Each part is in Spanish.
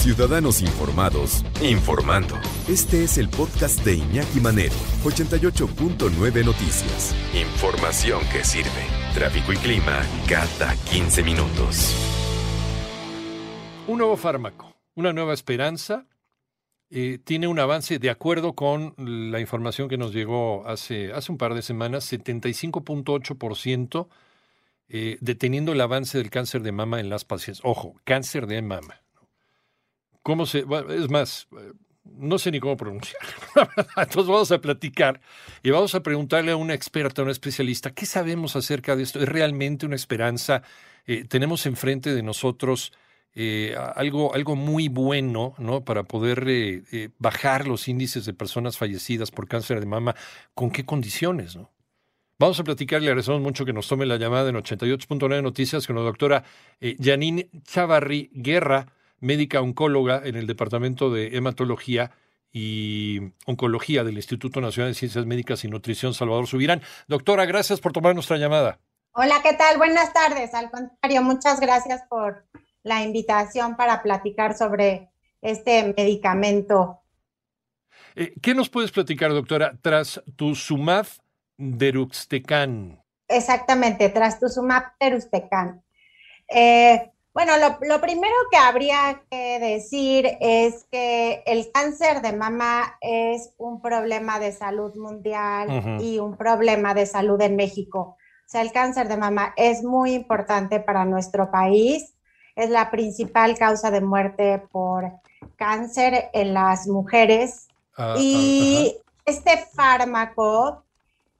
Ciudadanos Informados, informando. Este es el podcast de Iñaki Manero, 88.9 Noticias. Información que sirve. Tráfico y clima cada 15 minutos. Un nuevo fármaco, una nueva esperanza. eh, tiene un avance de acuerdo con la información que nos llegó hace, hace un par de semanas, 75.8% eh, deteniendo el avance del cáncer de mama en las pacientes. Ojo, cáncer de mama. ¿Cómo se.? es más, eh, no sé ni cómo pronunciar. Entonces vamos a platicar y vamos a preguntarle a una experta, a una especialista, ¿qué sabemos acerca de esto? ¿Es realmente una esperanza? Eh, tenemos enfrente de nosotros eh, algo, algo muy bueno, ¿no? Para poder bajar los índices de personas fallecidas por cáncer de mama. ¿Con qué condiciones, no? Vamos a platicar, le agradecemos mucho que nos tome la llamada en 88.9 Noticias con la doctora Janine Chavarri Guerra, médica oncóloga en el Departamento de Hematología y Oncología del Instituto Nacional de Ciencias Médicas y Nutrición Salvador Subirán. Doctora, gracias por tomar nuestra llamada. Hola, ¿qué tal? Buenas tardes. Al contrario, muchas gracias por la invitación para platicar sobre este medicamento. Eh, ¿Qué nos puedes platicar, doctora, tras tu Sumaf deruxtecan? Exactamente, trastuzumab deruxtecan. Eh, bueno, lo, lo primero que habría que decir es que el cáncer de mama es un problema de salud mundial y un problema de salud en México. O sea, el cáncer de mama es muy importante para nuestro país. Es la principal causa de muerte por cáncer en las mujeres. Ah, ah, Y este fármaco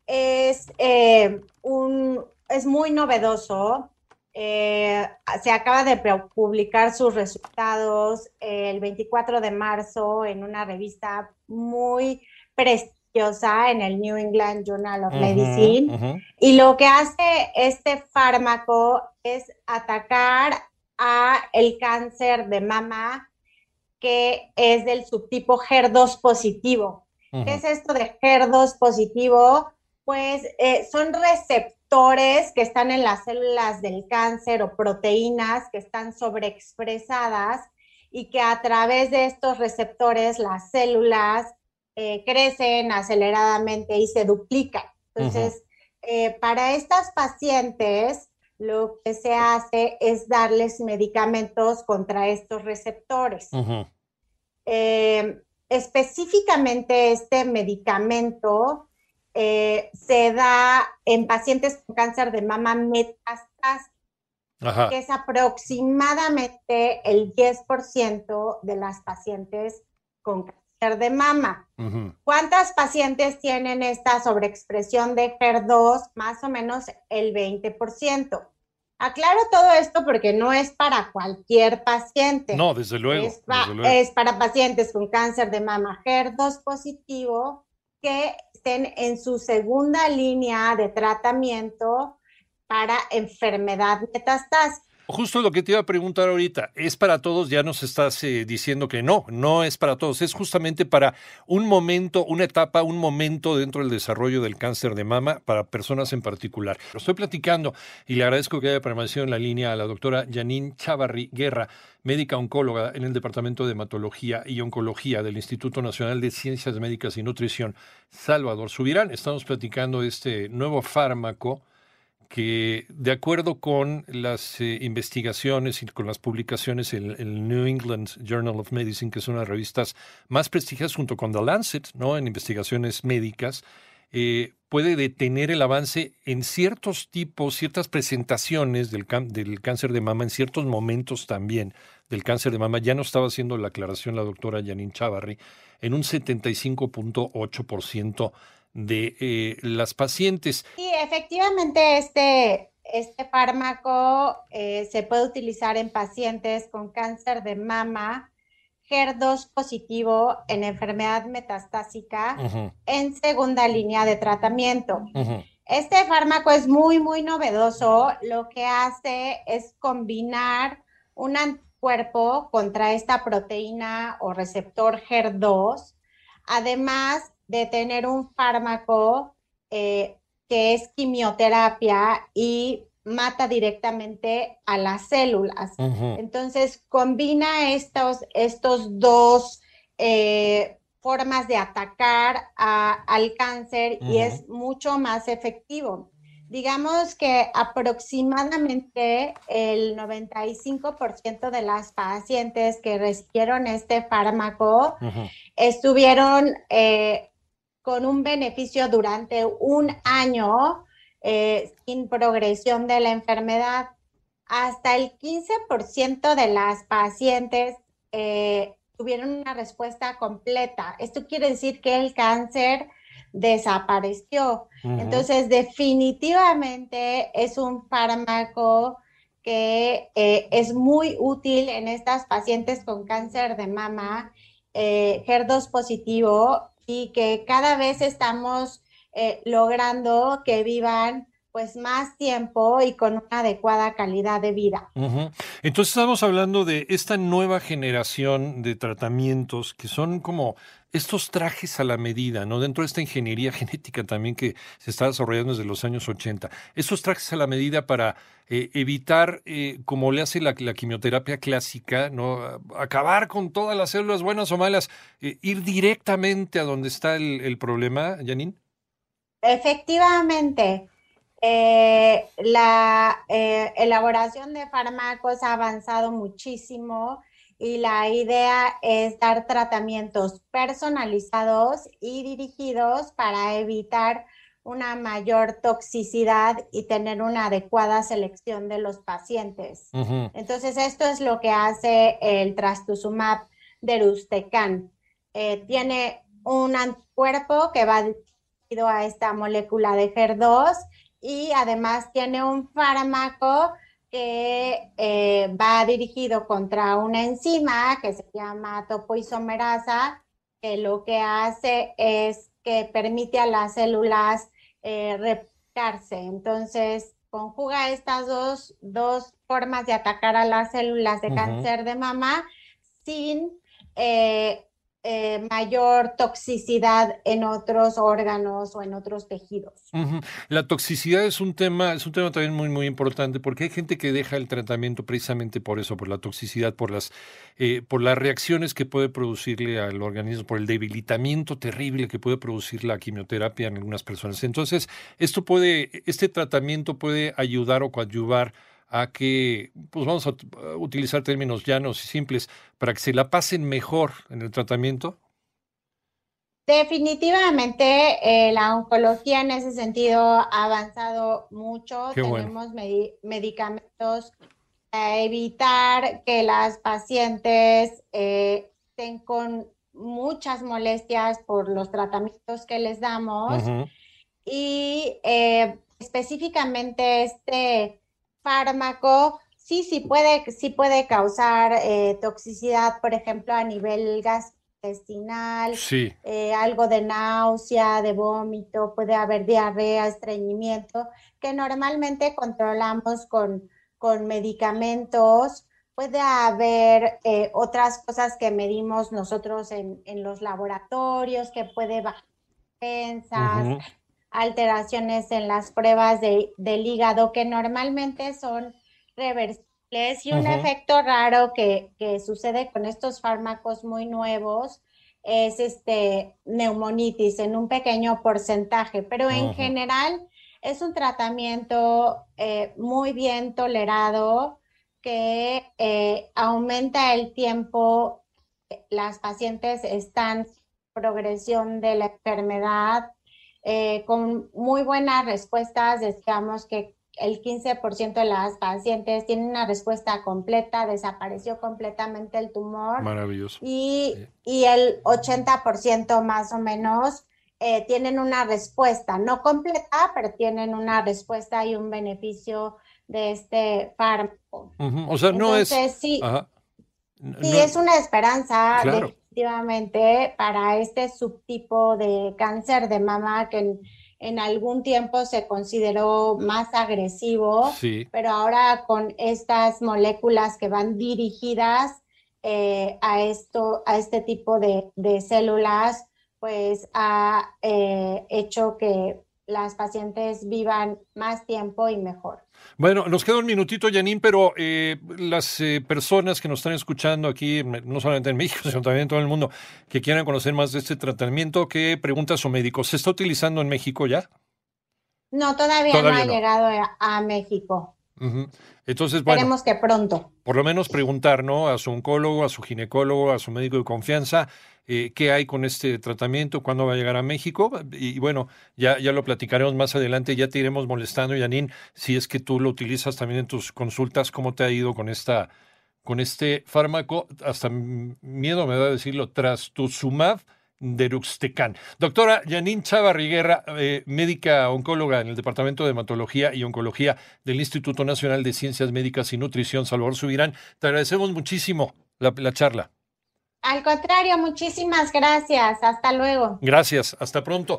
es, eh, un, es muy novedoso. Eh, se acaba de pu- publicar sus resultados el 24 de marzo en una revista muy prestigiosa en el New England Journal of Medicine. Y lo que hace este fármaco es atacar a el cáncer de mama que es del subtipo HER2 positivo. ¿Qué es esto de HER2 positivo? Pues eh, son receptores que están en las células del cáncer o proteínas que están sobreexpresadas y que a través de estos receptores las células eh, crecen aceleradamente y se duplican. Entonces, eh, para estas pacientes, lo que se hace es darles medicamentos contra estos receptores. Eh, específicamente este medicamento eh, se da en pacientes con cáncer de mama metastásico, que es aproximadamente el 10% de las pacientes con cáncer de mama. Ujú. ¿Cuántas pacientes tienen esta sobreexpresión de HER2? Más o menos el 20%. Aclaro todo esto porque no es para cualquier paciente. No, desde luego. Es, pa- desde luego. es para pacientes con cáncer de mama HER2 positivo que estén en su segunda línea de tratamiento para enfermedad metastásica. Justo lo que te iba a preguntar ahorita, ¿es para todos? Ya nos estás eh, diciendo que no, no es para todos, es justamente para un momento, una etapa, un momento dentro del desarrollo del cáncer de mama para personas en particular. Lo estoy platicando y le agradezco que haya permanecido en la línea a la doctora Janine Chavarri Guerra, médica oncóloga en el Departamento de Hematología y Oncología del Instituto Nacional de Ciencias Médicas y Nutrición, Salvador Subirán. Estamos platicando este nuevo fármaco que de acuerdo con las eh, investigaciones y con las publicaciones en el New England Journal of Medicine, que es una de las revistas más prestigiosas junto con The Lancet, ¿no? En investigaciones médicas, eh, puede detener el avance en ciertos tipos, ciertas presentaciones del, del cáncer de mama, en ciertos momentos también del cáncer de mama. Ya no estaba haciendo la aclaración la doctora Janine Chavarri, en un 75.8% de eh, las pacientes. Sí, efectivamente este, este fármaco eh, se puede utilizar en pacientes con cáncer de mama, HER2 positivo en enfermedad metastásica en segunda línea de tratamiento. Este fármaco es muy, muy novedoso. Lo que hace es combinar un anticuerpo contra esta proteína o receptor HER2, además de tener un fármaco eh, que es quimioterapia y mata directamente a las células. Entonces, combina estos, estos dos eh, formas de atacar al cáncer y es mucho más efectivo. Digamos que aproximadamente el 95% de las pacientes que recibieron este fármaco estuvieron eh, con un beneficio durante un año eh, sin progresión de la enfermedad. Hasta el 15% de las pacientes eh, tuvieron una respuesta completa. Esto quiere decir que el cáncer desapareció. Entonces, definitivamente es un fármaco que eh, es muy útil en estas pacientes con cáncer de mama, eh, HER2 positivo, y que cada vez estamos eh, logrando que vivan pues más tiempo y con una adecuada calidad de vida. Entonces estamos hablando de esta nueva generación de tratamientos que son como estos trajes a la medida, ¿no? Dentro de esta ingeniería genética también que se está desarrollando desde los años 80. Estos trajes a la medida para eh, evitar, eh, como le hace la, quimioterapia clásica, ¿no? Acabar con todas las células buenas o malas, eh, ir directamente a donde está el, el problema, Janine. Efectivamente. Eh, la eh, elaboración de fármacos ha avanzado muchísimo y la idea es dar tratamientos personalizados y dirigidos para evitar una mayor toxicidad y tener una adecuada selección de los pacientes. Entonces, esto es lo que hace el trastuzumab deruxtecan. Eh, tiene un anticuerpo que va dirigido a esta molécula de HER2 y además tiene un fármaco que eh, va dirigido contra una enzima que se llama topoisomerasa, que lo que hace es que permite a las células eh, replicarse. Entonces, conjuga estas dos, dos, formas de atacar a las células de cáncer de mama sin eh, eh, mayor toxicidad en otros órganos o en otros tejidos. La toxicidad es un tema, es un tema también muy muy importante porque hay gente que deja el tratamiento precisamente por eso, por la toxicidad, por las eh, por las reacciones que puede producirle al organismo, por el debilitamiento terrible que puede producir la quimioterapia en algunas personas. Entonces, esto puede, este tratamiento puede ayudar o coadyuvar a que, pues vamos a utilizar términos llanos y simples, para que se la pasen mejor en el tratamiento? Definitivamente eh, la oncología en ese sentido ha avanzado mucho. Tenemos medicamentos para evitar que las pacientes eh, estén con muchas molestias por los tratamientos que les damos. Y eh, específicamente este fármaco sí, sí puede, sí puede causar eh, toxicidad, por ejemplo, a nivel gastrointestinal, eh, algo de náusea, de vómito, puede haber diarrea, estreñimiento, que normalmente controlamos con, con medicamentos. Puede haber eh, otras cosas que medimos nosotros en, en los laboratorios, que puede bajar defensas, alteraciones en las pruebas de, del hígado que normalmente son reversibles y un efecto raro que, sucede con estos fármacos muy nuevos es este neumonitis en un pequeño porcentaje, pero en general es un tratamiento eh, muy bien tolerado que eh, aumenta el tiempo, las pacientes están en progresión de la enfermedad, eh, con muy buenas respuestas, decíamos que el 15% de las pacientes tienen una respuesta completa, desapareció completamente el tumor. Maravilloso. Y, y el 80% más o menos eh, tienen una respuesta, no completa, pero tienen una respuesta y un beneficio de este fármaco. O sea, no es... Sí, sí es una esperanza. Claro efectivamente para este subtipo de cáncer de mama que en, algún tiempo se consideró más agresivo, pero ahora con estas moléculas que van dirigidas eh, a, esto, a este tipo de, células, pues ha eh, hecho que las pacientes vivan más tiempo y mejor. Bueno, nos queda un minutito, Janine, pero eh, las eh, personas que nos están escuchando aquí, no solamente en México, sino también en todo el mundo, que quieran conocer más de este tratamiento, ¿qué pregunta su médico? ¿Se está utilizando en México ya? No, todavía, no ha llegado a, México. Entonces, bueno. Esperemos que pronto. Por lo menos preguntar, ¿no? A su oncólogo, a su ginecólogo, a su médico de confianza, eh, qué hay con este tratamiento, cuándo va a llegar a México. Y, bueno, ya, ya lo platicaremos más adelante, ya te iremos molestando, Yanin, si es que tú lo utilizas también en tus consultas, cómo te ha ido con esta con este fármaco, hasta miedo me da decirlo, trastuzumab Deruxtecan. Doctora Janine Chava Riguerra, eh, médica oncóloga en el Departamento de Hematología y Oncología del Instituto Nacional de Ciencias Médicas y Nutrición, Salvador Subirán, te agradecemos muchísimo la, la charla. Al contrario, muchísimas gracias. Hasta luego. Gracias. Hasta pronto.